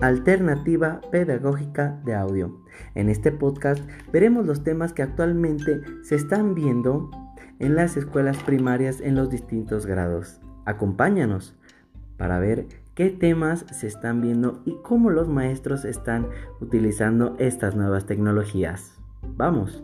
Alternativa Pedagógica de Audio. En este podcast veremos los temas que actualmente se están viendo en las escuelas primarias en los distintos grados. Acompáñanos para ver qué temas se están viendo y cómo los maestros están utilizando estas nuevas tecnologías. Vamos.